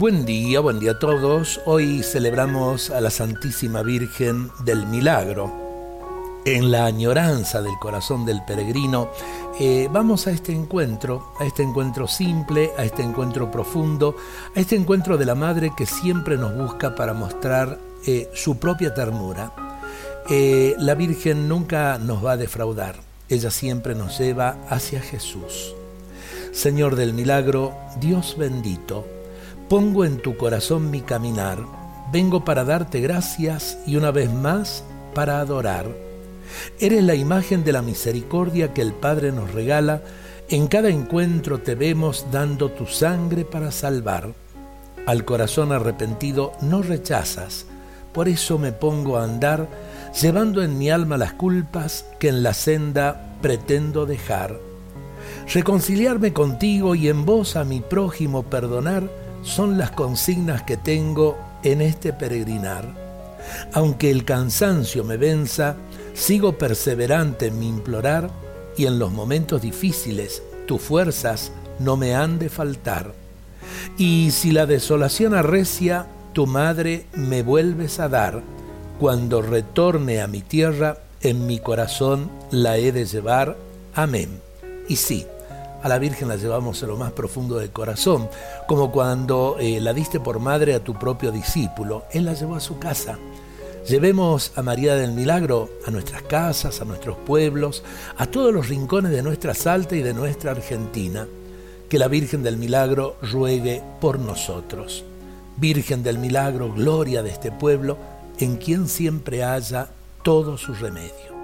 Buen día, buen día a todos. Hoy celebramos a la Santísima Virgen del Milagro. En la añoranza del corazón del peregrino, eh, vamos a este encuentro, a este encuentro simple, a este encuentro profundo, a este encuentro de la Madre que siempre nos busca para mostrar eh, su propia ternura. Eh, la Virgen nunca nos va a defraudar, ella siempre nos lleva hacia Jesús. Señor del Milagro, Dios bendito, Pongo en tu corazón mi caminar, vengo para darte gracias y una vez más para adorar. Eres la imagen de la misericordia que el Padre nos regala, en cada encuentro te vemos dando tu sangre para salvar. Al corazón arrepentido no rechazas, por eso me pongo a andar, llevando en mi alma las culpas que en la senda pretendo dejar. Reconciliarme contigo y en vos a mi prójimo perdonar, son las consignas que tengo en este peregrinar. Aunque el cansancio me venza, sigo perseverante en mi implorar y en los momentos difíciles tus fuerzas no me han de faltar. Y si la desolación arrecia, tu madre me vuelves a dar. Cuando retorne a mi tierra, en mi corazón la he de llevar. Amén. Y sí, a la Virgen la llevamos en lo más profundo del corazón, como cuando eh, la diste por madre a tu propio discípulo, Él la llevó a su casa. Llevemos a María del Milagro a nuestras casas, a nuestros pueblos, a todos los rincones de nuestra Salta y de nuestra Argentina. Que la Virgen del Milagro ruegue por nosotros. Virgen del Milagro, gloria de este pueblo, en quien siempre haya todo su remedio.